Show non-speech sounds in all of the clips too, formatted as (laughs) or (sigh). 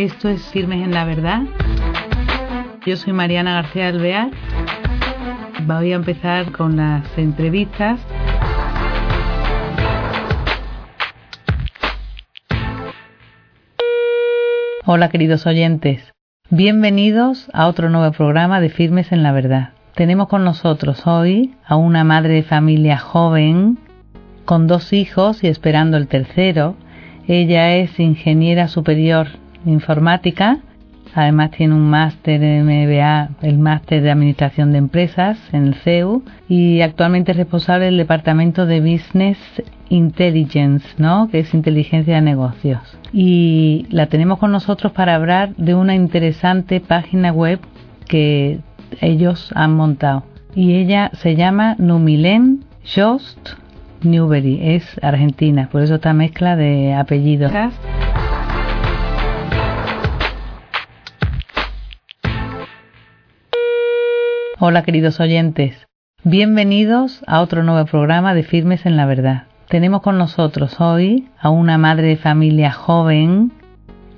Esto es Firmes en la Verdad. Yo soy Mariana García Alvear. Voy a empezar con las entrevistas. Hola queridos oyentes. Bienvenidos a otro nuevo programa de Firmes en la Verdad. Tenemos con nosotros hoy a una madre de familia joven con dos hijos y esperando el tercero. Ella es ingeniera superior informática. Además tiene un máster de MBA, el máster de Administración de Empresas en el CEU y actualmente es responsable del Departamento de Business Intelligence, ¿no? que es inteligencia de negocios. Y la tenemos con nosotros para hablar de una interesante página web que ellos han montado. Y ella se llama Numilen Jost Newbery, es argentina, por eso esta mezcla de apellidos. Hola queridos oyentes, bienvenidos a otro nuevo programa de Firmes en la Verdad. Tenemos con nosotros hoy a una madre de familia joven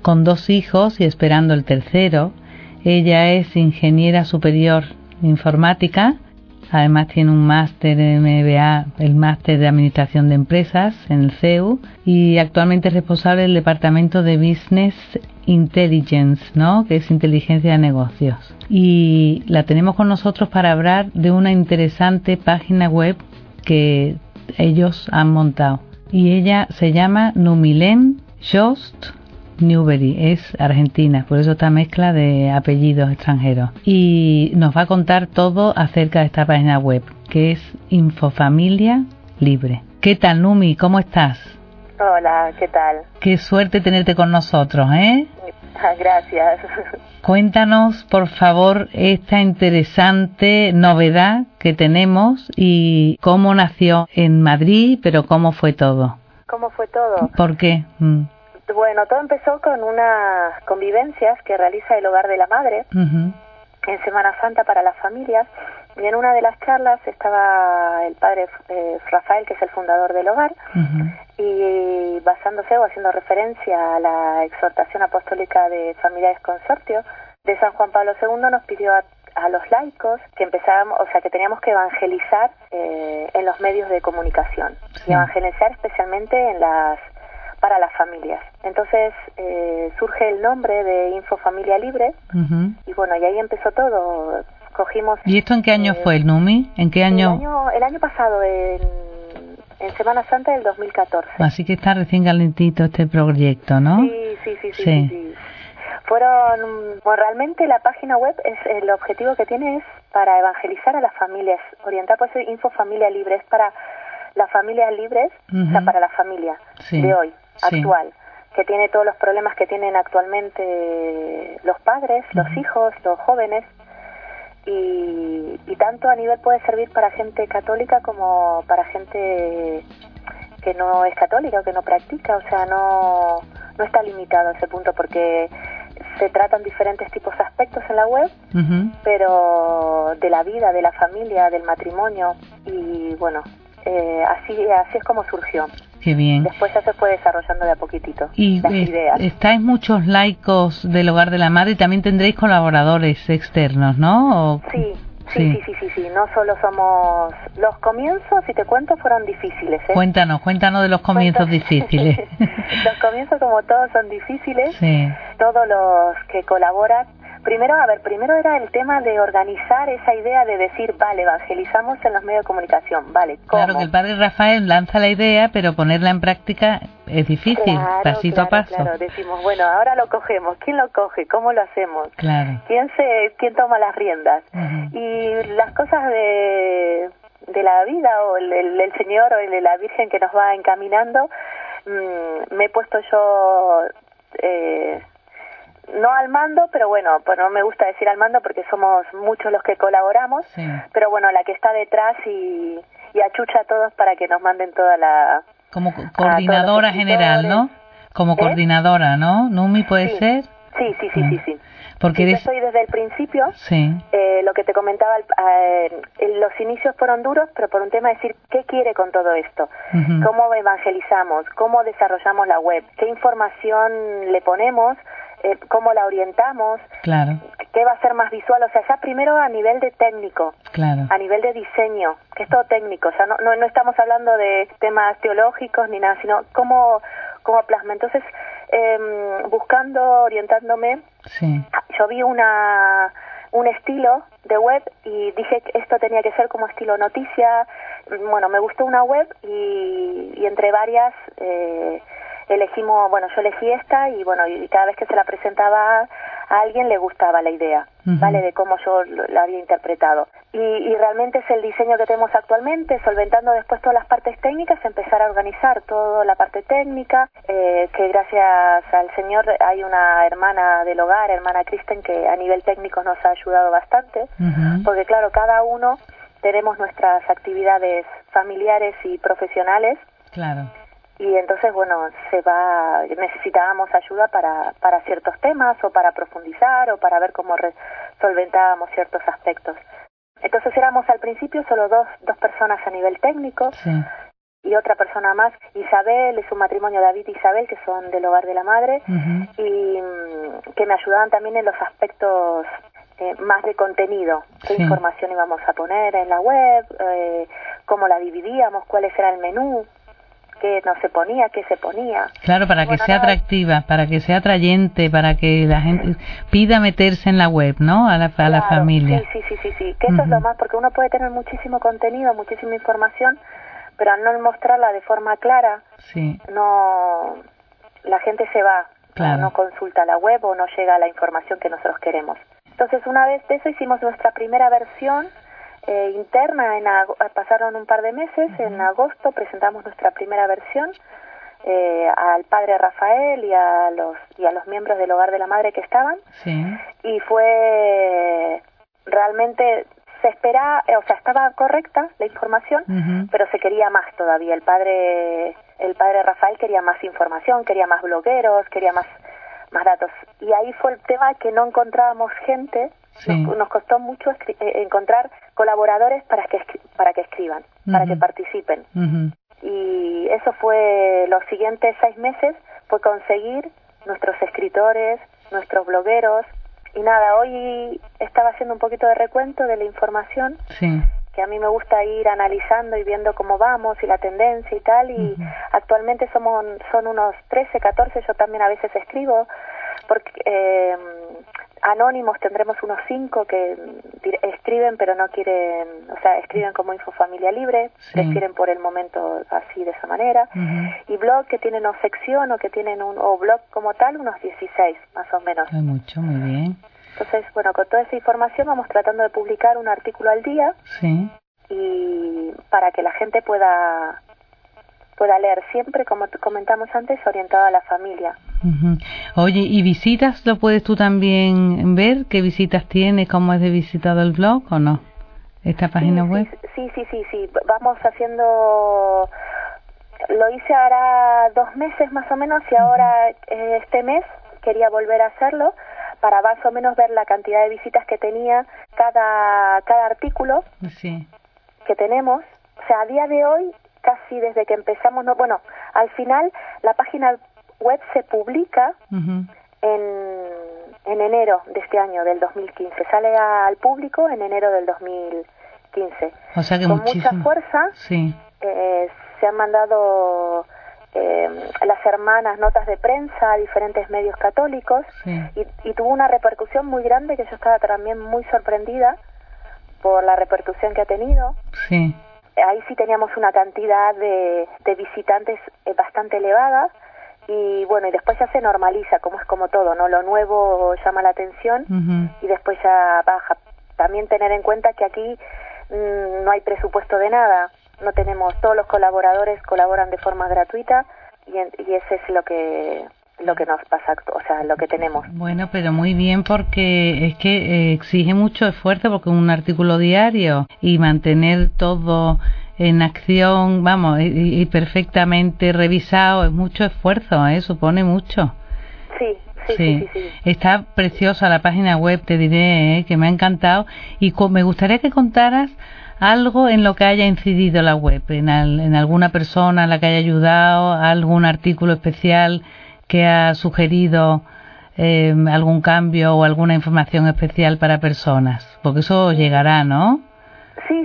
con dos hijos y esperando el tercero. Ella es ingeniera superior informática, además tiene un máster de MBA, el máster de Administración de Empresas en el CEU y actualmente es responsable del Departamento de Business Intelligence, ¿no? que es inteligencia de negocios. Y la tenemos con nosotros para hablar de una interesante página web que ellos han montado. Y ella se llama Numilen Jost Newbery, es argentina, por eso esta mezcla de apellidos extranjeros. Y nos va a contar todo acerca de esta página web, que es Infofamilia Libre. ¿Qué tal, Numi? ¿Cómo estás? Hola, ¿qué tal? Qué suerte tenerte con nosotros, ¿eh? Gracias. (laughs) Cuéntanos, por favor, esta interesante novedad que tenemos y cómo nació en Madrid, pero cómo fue todo. ¿Cómo fue todo? ¿Por qué? Mm. Bueno, todo empezó con unas convivencias que realiza el Hogar de la Madre en Semana Santa para las familias. Y en una de las charlas estaba el padre eh, Rafael, que es el fundador del hogar, y basándose o haciendo referencia a la exhortación apostólica de Familiares Consortio de San Juan Pablo II, nos pidió a, los laicos que empezábamos, o sea, que teníamos que evangelizar eh, en los medios de comunicación y evangelizar especialmente en las para las familias. Entonces eh, surge el nombre de Info Familia Libre y bueno, y ahí empezó todo. Cogimos. ¿Y esto en qué año eh, fue el NUMI? ¿En qué año? El año, pasado, en, en, Semana Santa del 2014. Así que está recién calentito este proyecto, ¿no? Sí, sí, sí, sí. Fueron, bueno, realmente la página web es el objetivo que tiene es para evangelizar a las familias, orientar pues Info Familia Libre es para las familias libres, o sea, para la familia de hoy actual, que tiene todos los problemas que tienen actualmente los padres, los hijos, los jóvenes, y, y, tanto a nivel puede servir para gente católica como para gente que no es católica o que no practica, o sea, no, no está limitado ese punto porque se tratan diferentes tipos de aspectos en la web, pero de la vida, de la familia, del matrimonio y bueno, eh, así, así es como surgió. Qué bien. Después ya se fue desarrollando de a poquitito y las ideas. Estáis muchos laicos del Hogar de la Madre y también tendréis colaboradores externos, ¿no? Sí, Sí, sí, sí, sí, no solo somos... Los comienzos, si te cuento, fueron difíciles. ¿eh? Cuéntanos, cuéntanos de los comienzos (laughs) difíciles. los comienzos, como todos, son difíciles. Sí. Todos los que colaboran Primero, a ver, primero era el tema de organizar esa idea de decir, vale, evangelizamos en los medios de comunicación, vale, ¿cómo? Claro que el padre Rafael lanza la idea, pero ponerla en práctica es difícil, pasito a paso. Claro, decimos, bueno, ahora lo cogemos, ¿quién lo coge? ¿Cómo lo hacemos? Claro. ¿Quién, se, quién toma las riendas? Y las cosas de, de la vida o el, el, Señor o el de la Virgen que nos va encaminando, mmm, me he puesto yo... Eh, no al mando, pero bueno, pues no me gusta decir al mando porque somos muchos los que colaboramos, pero bueno, la que está detrás y, y achucha a todos para que nos manden toda la... Como coordinadora general, ¿no? Como ¿Eh? coordinadora, ¿no? ¿Numi puede ser? Sí, sí, sí, sí, sí. Porque Yo soy desde el principio, sí. Eh, lo que te comentaba, eh, los inicios fueron duros, pero por un tema de decir, ¿qué quiere con todo esto? ¿Cómo evangelizamos? ¿Cómo desarrollamos la web? ¿Qué información le ponemos? Eh, cómo la orientamos, claro. qué va a ser más visual, o sea, ya primero a nivel de técnico, claro. a nivel de diseño, que es todo técnico, o sea, no, no, no estamos hablando de temas teológicos ni nada, sino cómo, cómo plasma. Entonces, eh, buscando, orientándome, sí. yo vi una un estilo de web y dije que esto tenía que ser como estilo noticia. Bueno, me gustó una web y, y entre varias eh, elegimos, bueno, yo elegí esta y bueno, y cada vez que se la presentaba a alguien le gustaba la idea, ¿vale? De cómo yo la había interpretado. Y, y, realmente es el diseño que tenemos actualmente, solventando después todas las partes técnicas, empezar a organizar toda la parte técnica, eh, que gracias al Señor hay una hermana del hogar, hermana Kristen, que a nivel técnico nos ha ayudado bastante, porque claro, cada uno tenemos nuestras actividades familiares y profesionales. Claro y entonces bueno se va necesitábamos ayuda para para ciertos temas o para profundizar o para ver cómo solventábamos ciertos aspectos entonces éramos al principio solo dos dos personas a nivel técnico sí. y otra persona más Isabel y su matrimonio David y Isabel que son del hogar de la madre uh -huh. y que me ayudaban también en los aspectos eh, más de contenido, qué Sí. información íbamos a poner en la web, eh, cómo la dividíamos, cuál era el menú, qué no se ponía, qué se ponía. Claro, para que sea atractiva, para que sea atrayente, para que la gente pida meterse en la web, ¿no? A la, a la familia. Sí, sí, sí, sí, sí, que eso es lo más, porque uno puede tener muchísimo contenido, muchísima información, pero al no mostrarla de forma clara, Sí, no la gente se va. Claro. no consulta la web o no llega a la información que nosotros queremos. Entonces, una vez de eso hicimos nuestra primera versión eh, interna, en ago- pasaron un par de meses, en agosto presentamos nuestra primera versión eh, al padre Rafael y a los y a los miembros del hogar de la madre que estaban sí, y fue realmente se espera, eh, o sea, estaba correcta la información, pero se quería más todavía. El padre el padre Rafael quería más información, quería más blogueros, quería más más datos. Y ahí fue el tema que no encontrábamos gente. Sí. Nos, nos costó mucho eh, encontrar colaboradores para que para que escriban, para que participen. Y eso fue los siguientes seis meses fue conseguir nuestros escritores nuestros blogueros. Y nada hoy estaba haciendo un poquito de recuento de la información sí, que a mí me gusta ir analizando y viendo cómo vamos y la tendencia y tal. Y actualmente somos son unos 13 14 yo también a veces escribo porque eh, anónimos tendremos unos cinco que escriben pero no quieren o sea escriben como infofamilia libre Sí. prefieren por el momento así de esa manera. Y blog que tienen o sección o que tienen un o blog como tal unos 16 más o menos. Hay mucho, muy bien. entonces bueno con toda esa información vamos tratando de publicar un artículo al día Sí, y para que la gente pueda pueda leer siempre como comentamos antes orientado a la familia Oye, ¿y visitas lo puedes tú también ver? ¿Qué visitas tiene? ¿Cómo es de visitado el blog o no? ¿Esta página sí, web? sí sí sí sí vamos haciendo lo hice ahora dos meses más o menos y ahora eh, este mes quería volver a hacerlo para más o menos ver la cantidad de visitas que tenía cada cada artículo Sí. que tenemos. O sea, a día de hoy, casi desde que empezamos, no, bueno, al final la página web se publica en, en enero de este año, del 2015. Sale al público en enero del 2015. O sea que Con muchísimo. mucha fuerza Sí, eh, se han mandado eh, las hermanas notas de prensa a diferentes medios católicos sí. y, y tuvo una repercusión muy grande que yo estaba también muy sorprendida por la repercusión que ha tenido. Sí, Ahí sí teníamos una cantidad de, de visitantes eh, bastante elevada y bueno, y después ya se normaliza, como es como todo, ¿no? Lo nuevo llama la atención y después ya baja. También tener en cuenta que aquí mm, no hay presupuesto de nada, no tenemos, todos los colaboradores colaboran de forma gratuita y, en- y ese es lo que lo que nos pasa, o sea, lo que tenemos. Bueno, pero muy bien porque es que eh, exige mucho esfuerzo porque un artículo diario y mantener todo en acción, vamos, y, y perfectamente revisado es mucho esfuerzo, ¿eh? Supone mucho. Sí, sí, sí, sí. sí. Está preciosa la página web, te diré, ¿eh? que me ha encantado. Y co- me gustaría que contaras algo en lo que haya incidido la web, en, al- en alguna persona a la que haya ayudado, algún artículo especial que ha sugerido eh, algún cambio o alguna información especial para personas? Porque eso llegará, ¿no?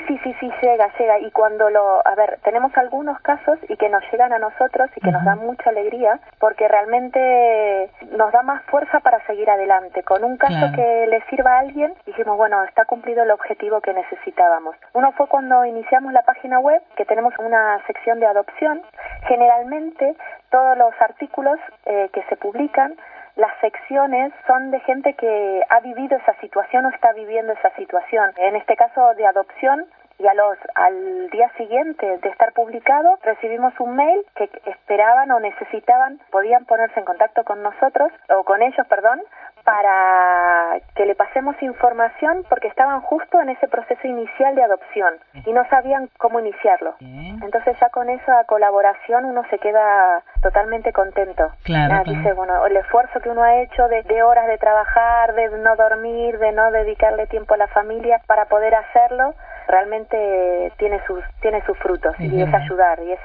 Sí, sí, sí, llega, llega. Y cuando lo, a ver, tenemos algunos casos y que nos llegan a nosotros y que nos dan mucha alegría porque realmente nos da más fuerza para seguir adelante. Con un caso que le sirva a alguien, dijimos, bueno, está cumplido el objetivo que necesitábamos. Uno fue cuando iniciamos la página web, que tenemos una sección de adopción. Generalmente todos los artículos eh, que se publican las secciones son de gente que ha vivido esa situación o está viviendo esa situación. En este caso de adopción, y a los al día siguiente de estar publicado recibimos un mail que esperaban o necesitaban podían ponerse en contacto con nosotros o con ellos perdón para que le pasemos información porque estaban justo en ese proceso inicial de adopción y no sabían cómo iniciarlo. Entonces ya con esa colaboración uno se queda totalmente contento. Claro, Dice, bueno, el esfuerzo que uno ha hecho de, de horas de trabajar, de no dormir, de no dedicarle tiempo a la familia para poder hacerlo, realmente tiene sus tiene sus frutos y es ayudar y es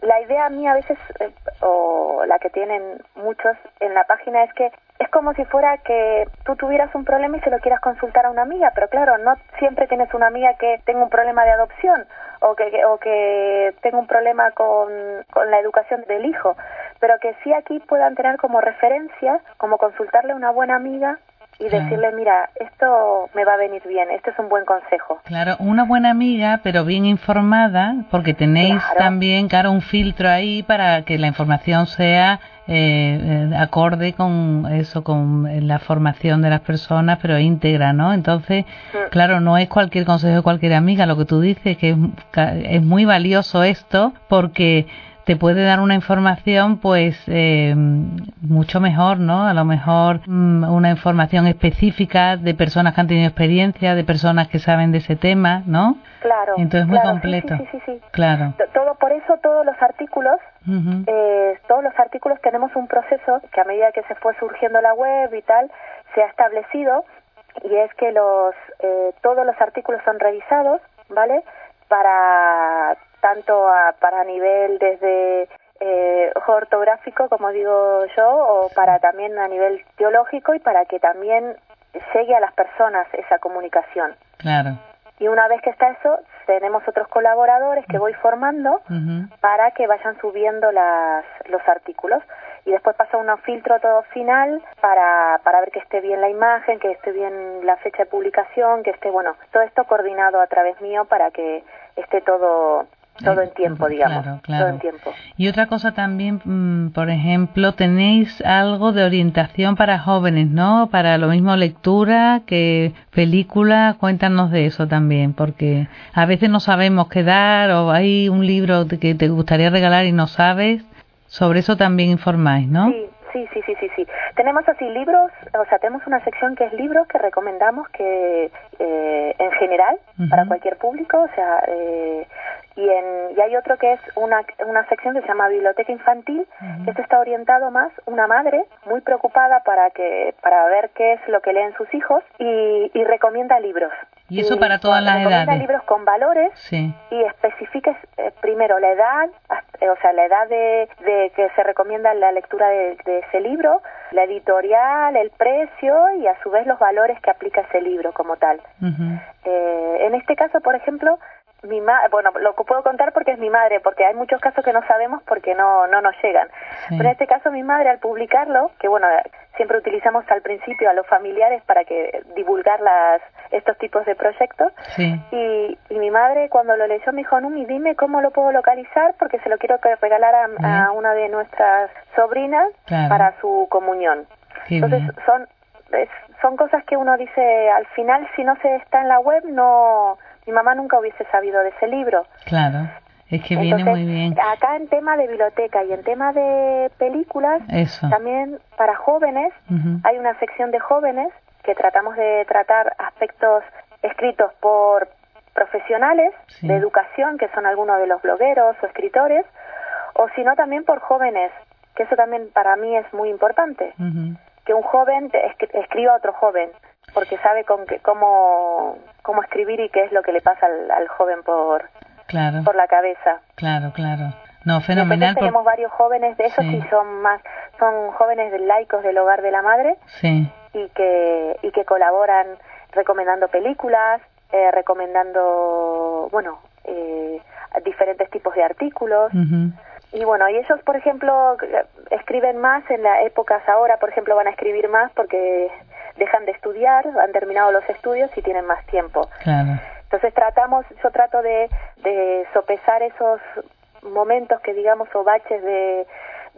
la idea mía a veces eh, o la que tienen muchos en la página es que es como si fuera que tú tuvieras un problema y se lo quieras consultar a una amiga, pero claro, no siempre tienes una amiga que tenga un problema de adopción o que, o que tenga un problema con, con la educación del hijo, pero que sí aquí puedan tener como referencia, como consultarle a una buena amiga y decirle, mira, esto me va a venir bien, este es un buen consejo. Claro, una buena amiga, pero bien informada, porque tenéis también, claro, un filtro ahí para que la información sea eh, eh, acorde con eso, con la formación de las personas, pero íntegra, ¿no? Entonces, mm. claro, no es cualquier consejo de cualquier amiga, lo que tú dices, que es, es muy valioso esto, porque te puede dar una información pues eh, mucho mejor, ¿no? A lo mejor mm, una información específica de personas que han tenido experiencia, de personas que saben de ese tema, ¿no? Claro. Entonces muy completo. Sí, sí, sí, Claro. Todo por eso todos los artículos, eh, todos los artículos tenemos un proceso que a medida que se fue surgiendo la web y tal se ha establecido y es que los eh, todos los artículos son revisados, ¿vale? Para tanto a, para nivel desde eh, ortográfico, como digo yo, o para también a nivel teológico y para que también llegue a las personas esa comunicación. Claro. Y una vez que está eso, tenemos otros colaboradores que voy formando para que vayan subiendo las, los artículos. Y después pasa un filtro todo final para, para ver que esté bien la imagen, que esté bien la fecha de publicación, que esté, bueno, todo esto coordinado a través mío para que esté todo todo en tiempo, digamos. Todo en tiempo. Y otra cosa también, mm, por ejemplo, tenéis algo de orientación para jóvenes, ¿no? Para lo mismo lectura que película. Cuéntanos de eso también, porque a veces no sabemos qué dar o hay un libro que te gustaría regalar y no sabes. Sobre eso también informáis, ¿no? Sí. Sí, sí, sí, sí. Tenemos así libros, o sea, tenemos una sección que es libros que recomendamos que eh, en general para cualquier público, o sea, eh, y, en, y hay otro que es una, una sección que se llama biblioteca infantil que esto está orientado más una madre muy preocupada para que para ver qué es lo que leen sus hijos y, y recomienda libros y eso para todas las edades. libros con valores sí. y especifica eh, primero la edad eh, o sea la edad de, de que se recomienda la lectura de, de, ese libro la editorial el precio y a su vez los valores que aplica ese libro como tal. Eh, en este caso por ejemplo mi ma bueno, lo puedo contar porque es mi madre, porque hay muchos casos que no sabemos porque no, no nos llegan. Pero en este caso mi madre al publicarlo, que bueno, siempre utilizamos al principio a los familiares para que divulgar las, estos tipos de proyectos. Y, y mi madre cuando lo leyó me dijo, Numi, dime cómo lo puedo localizar porque se lo quiero regalar a, a una de nuestras sobrinas para su comunión. Entonces son son cosas que uno dice al final si no se está en la web no mi mamá nunca hubiese sabido de ese libro. Claro. Es que viene muy bien. Acá en tema de biblioteca y en tema de películas, también para jóvenes, hay una sección de jóvenes que tratamos de tratar aspectos escritos por profesionales de educación, que son algunos de los blogueros o escritores, o si no también por jóvenes, que eso también para mí es muy importante, que un joven escriba a otro joven, porque sabe con que, cómo, cómo escribir y qué es lo que le pasa al, joven por, claro. por la cabeza. Claro, claro. No, fenomenal. tenemos varios jóvenes de esos y son más, son jóvenes de laicos del hogar de la madre. Sí. Y que, y que colaboran recomendando películas, eh, recomendando, bueno, eh, diferentes tipos de artículos. Y bueno, y ellos, por ejemplo, escriben más en las épocas ahora, por ejemplo, van a escribir más porque dejan de estudiar, han terminado los estudios y tienen más tiempo. Claro. Entonces tratamos, yo trato de, de sopesar esos momentos que digamos o baches de,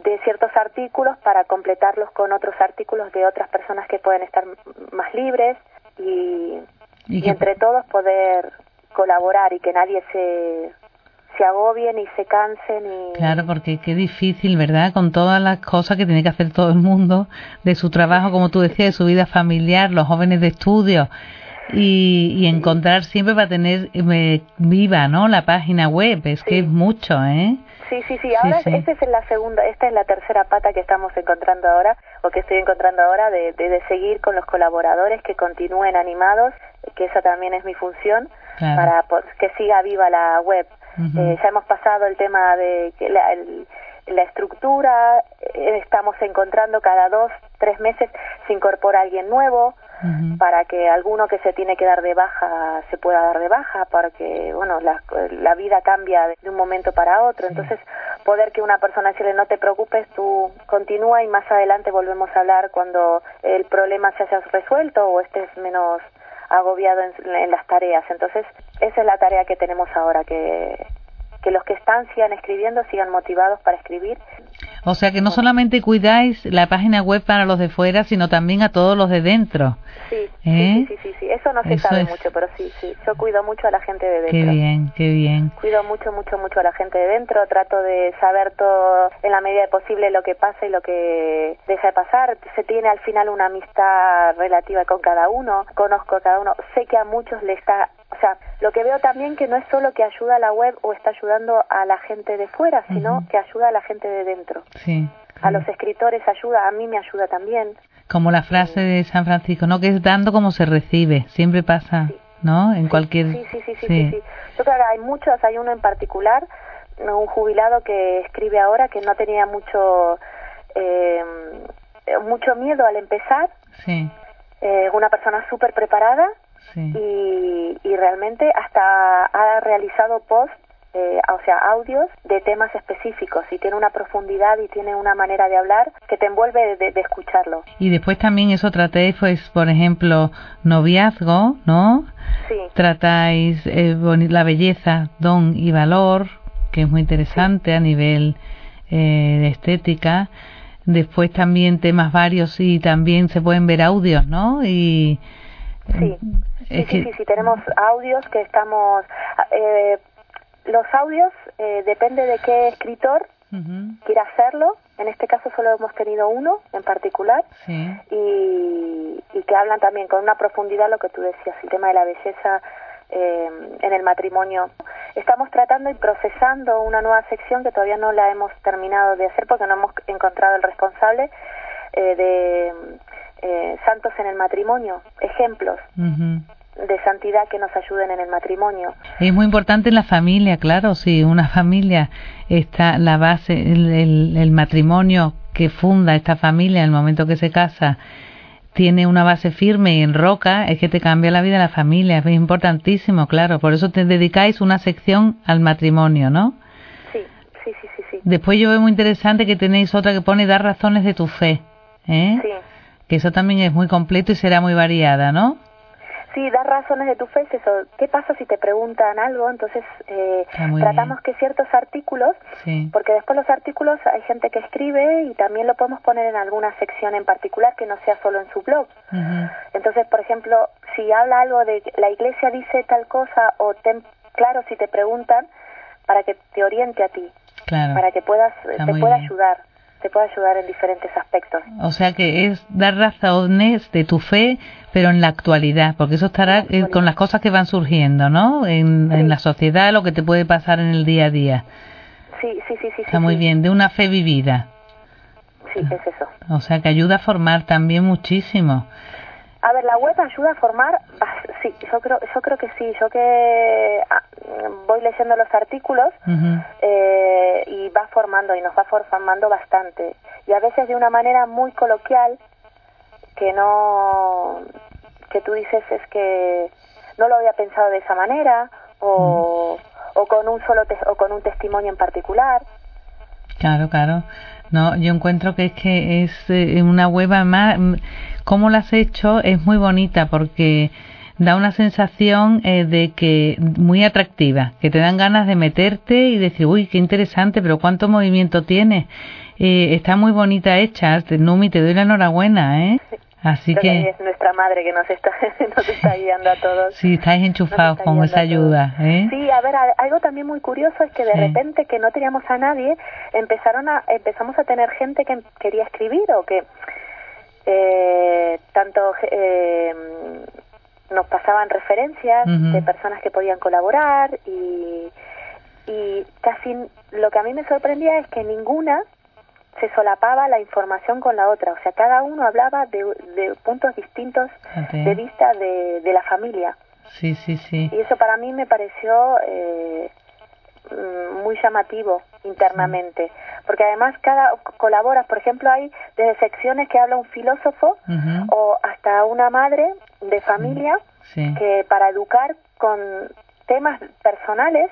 de ciertos artículos para completarlos con otros artículos de otras personas que pueden estar más libres y, y, entre todos poder colaborar y que nadie se se agobien y se cansen y claro porque qué difícil verdad con todas las cosas que tiene que hacer todo el mundo de su trabajo como tú decías de su vida familiar los jóvenes de estudio y, y encontrar siempre para tener eh, viva no la página web es que es mucho eh Sí, sí, sí. Ahora esta es la segunda, esta es la tercera pata que estamos encontrando ahora o que estoy encontrando ahora de, de, seguir con los colaboradores que continúen animados, que esa también es mi función para que siga viva la web. Eh, ya hemos pasado el tema de que la, la estructura, eh, estamos encontrando cada dos, tres meses se incorpora alguien nuevo para que alguno que se tiene que dar de baja se pueda dar de baja, para que, bueno, la, la vida cambia de un momento para otro. Entonces, poder que una persona decirle no te preocupes, tú continúa y más adelante volvemos a hablar cuando el problema se haya resuelto o estés menos agobiado en, en las tareas. Entonces, esa es la tarea que tenemos ahora, que que los que están sigan escribiendo, sigan motivados para escribir. O sea que no solamente cuidáis la página web para los de fuera, sino también a todos los de dentro. Sí, sí, ¿Eh? sí, sí, sí, eso no se sabe mucho, pero sí, sí, yo cuido mucho a la gente de dentro. Qué bien, qué bien. Cuido mucho, mucho, mucho a la gente de dentro, trato de saber todo en la medida de posible lo que pasa y lo que deja de pasar. Se tiene al final una amistad relativa con cada uno, conozco a cada uno, sé que a muchos le está o sea, lo que veo también que no es solo que ayuda a la web o está ayudando a la gente de fuera, sino que ayuda a la gente de dentro. Sí. A los escritores ayuda, a mí me ayuda también. Como la frase de San Francisco, ¿no? Que es dando como se recibe, siempre pasa, ¿no? En cualquier... Sí sí, sí, sí, sí, Yo creo que hay muchos, hay uno en particular, un jubilado que escribe ahora que no tenía mucho, eh, mucho miedo al empezar. Sí. Eh, una persona súper preparada y, y, realmente hasta ha realizado post, eh, o sea, audios de temas específicos y tiene una profundidad y tiene una manera de hablar que te envuelve de, de escucharlo. Y después también eso tratáis, pues, por ejemplo, noviazgo, ¿no? Sí. Tratáis eh, la belleza, don y valor, que es muy interesante a nivel eh, de estética. Después también temas varios y también se pueden ver audios, ¿no? Y Sí, sí, sí, sí, tenemos audios que estamos... Eh, los audios eh, depende de qué escritor quiera hacerlo. En este caso solo hemos tenido uno en particular sí. y, y, que hablan también con una profundidad lo que tú decías, el tema de la belleza eh, en el matrimonio. Estamos tratando y procesando una nueva sección que todavía no la hemos terminado de hacer porque no hemos encontrado el responsable eh, de eh, santos en el matrimonio, ejemplos de santidad que nos ayuden en el matrimonio. Es muy importante en la familia, claro, si una familia está la base, el, el, matrimonio que funda esta familia en el momento que se casa tiene una base firme y en roca, es que te cambia la vida de la familia, es importantísimo, claro, por eso te dedicáis una sección al matrimonio, ¿no? Sí, sí, sí, sí. sí. Después yo veo muy interesante que tenéis otra que pone dar razones de tu fe, ¿eh? Sí que eso también es muy completo y será muy variada, ¿no? Sí, dar razones de tu fe es eso. ¿Qué pasa si te preguntan algo? Entonces, eh, tratamos que ciertos artículos, porque después los artículos hay gente que escribe y también lo podemos poner en alguna sección en particular que no sea solo en su blog. Entonces, por ejemplo, si habla algo de la iglesia dice tal cosa o ten claro si te preguntan para que te oriente a ti, para que puedas te pueda ayudar te puede ayudar en diferentes aspectos. O sea que es dar razones de tu fe, pero en la actualidad, porque eso estará eh, con las cosas que van surgiendo, ¿no? En, en, la sociedad, lo que te puede pasar en el día a día. Sí, sí, sí, sí. Está muy bien, de una fe vivida. Sí, es eso. O sea que ayuda a formar también muchísimo. A ver, la web ayuda a formar, sí, yo creo, yo creo que sí, yo que ah, voy leyendo los artículos eh, y va formando y nos va formando bastante. Y a veces de una manera muy coloquial que no que tú dices es que no lo había pensado de esa manera o, o con un solo o con un testimonio en particular. Claro claro. No yo encuentro que es que es eh, una web más cómo lo has hecho es muy bonita porque da una sensación eh, de que muy atractiva, que te dan ganas de meterte y decir, uy, qué interesante, pero cuánto movimiento tiene. Eh, está muy bonita hecha, Numi, te doy la enhorabuena, ¿eh? Así que, es nuestra madre que nos está, (laughs) nos está guiando a todos. Sí, estáis enchufados con esa ayuda. ¿eh? Sí, a ver, algo también muy curioso es que de repente que no teníamos a nadie, empezaron a, empezamos a tener gente que quería escribir o que eh, tanto eh, nos pasaban referencias de personas que podían colaborar y, y casi lo que a mí me sorprendía es que ninguna se solapaba la información con la otra, o sea, cada uno hablaba de, de puntos distintos de vista de, de, la familia. Sí, sí, sí. Y eso para mí me pareció eh, mm, muy llamativo internamente, porque además cada colabora, por ejemplo, hay desde secciones que habla un filósofo o hasta una madre de familia que para educar con temas personales,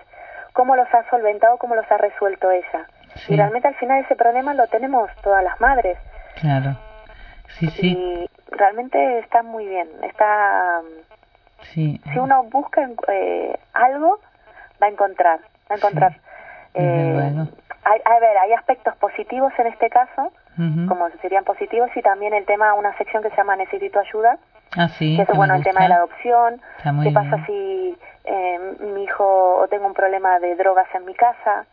cómo los ha solventado, cómo los ha resuelto ella. Y realmente al final ese problema lo tenemos todas las madres. Claro. Sí, sí. Y realmente está muy bien. Está. Sí. Si uno busca eh, algo, va a encontrar. Va a encontrar. Eh, hay, a ver, hay aspectos positivos en este caso, como serían positivos, y también el tema, una sección que se llama Necesito ayuda, Ah, sí, que es bueno el tema de la adopción, qué pasa si eh, mi hijo o tengo un problema de drogas en mi casa,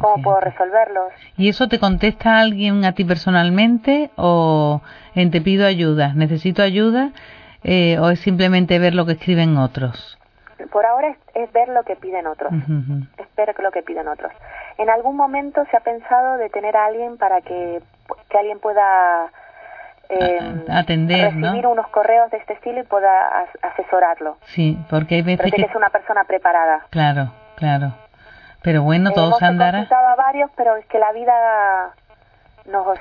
cómo puedo resolverlos. ¿Y eso te contesta alguien a ti personalmente o en te pido ayuda, necesito ayuda eh, o es simplemente ver lo que escriben otros? Por ahora es, ver lo que piden otros, es ver lo que piden otros. En algún momento se ha pensado de tener a alguien para que, que alguien pueda eh, atender, recibir unos correos de este estilo y pueda asesorarlo. Sí, porque hay veces que... es una persona preparada. Claro, claro. Pero bueno, todos Hemos andará. a varios, pero es que la vida nos...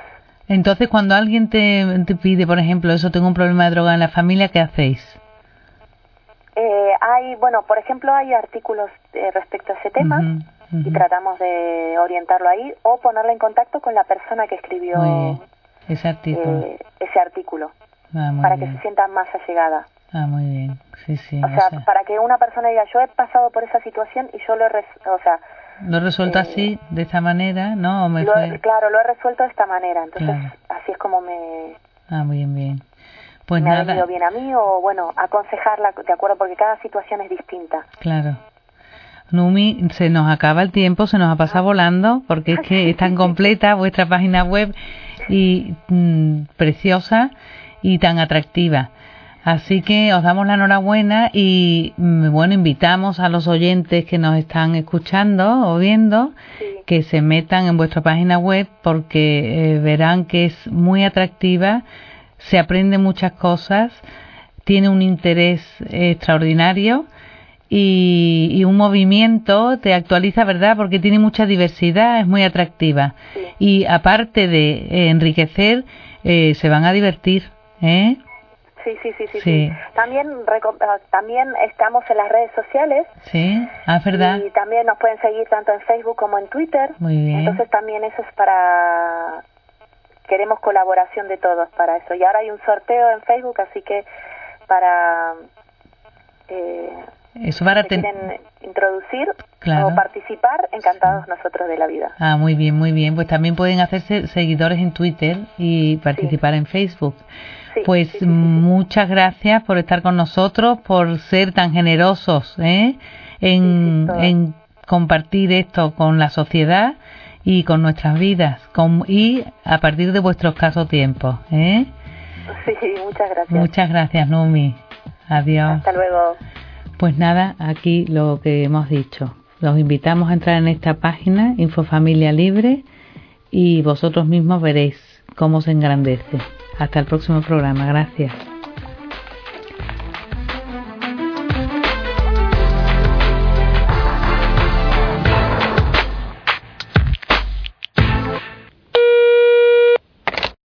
Entonces, cuando alguien te, te, pide, por ejemplo, eso, tengo un problema de droga en la familia, ¿qué hacéis? Eh, hay, bueno, por ejemplo, hay artículos eh, respecto a ese tema y tratamos de orientarlo ahí o ponerle en contacto con la persona que escribió ese artículo. Eh, ese artículo ah, para que se sientan más allegada. Ah, muy bien. Sí, sí. O, sea, para que una persona diga, yo he pasado por esa situación y yo lo he, o sea, lo he resuelto así, eh, de esta manera, ¿no? me Claro, lo he resuelto de esta manera. Entonces, así es como me... Ah, muy bien, bien. Pues me nada. ha venido bien a mí o, bueno, aconsejarla, de acuerdo, porque cada situación es distinta. Claro. Numi, se nos acaba el tiempo, se nos ha pasado volando, porque es que es tan (laughs) completa vuestra página web y mm, preciosa y tan atractiva. Así que os damos la enhorabuena y mm, bueno, invitamos a los oyentes que nos están escuchando o viendo que se metan en vuestra página web porque eh, verán que es muy atractiva, se aprende muchas cosas, tiene un interés extraordinario y, un movimiento te actualiza, ¿verdad? Porque tiene mucha diversidad, es muy atractiva. Y aparte de enriquecer, eh, se van a divertir, ¿eh? Sí, sí, sí, sí. También, ah, también estamos en las redes sociales. Sí, ah, verdad. Y también nos pueden seguir tanto en Facebook como en Twitter. Muy bien. Entonces también eso es para... Queremos colaboración de todos para eso. Y ahora hay un sorteo en Facebook, así que para... Eh, eso para quieren introducir o participar, encantados nosotros de la vida. Ah, muy bien, muy bien. Pues también pueden hacerse seguidores en Twitter y participar en Facebook. pues muchas gracias por estar con nosotros, por ser tan generosos ¿eh? en, en compartir esto con la sociedad y con nuestras vidas con, y a partir de vuestro escaso tiempo. ¿eh? Sí, muchas gracias. Muchas gracias, Numi. Adiós. Hasta luego. Pues nada, aquí lo que hemos dicho. Los invitamos a entrar en esta página, Infofamilia Libre, y vosotros mismos veréis cómo se engrandece. Hasta el próximo programa. Gracias.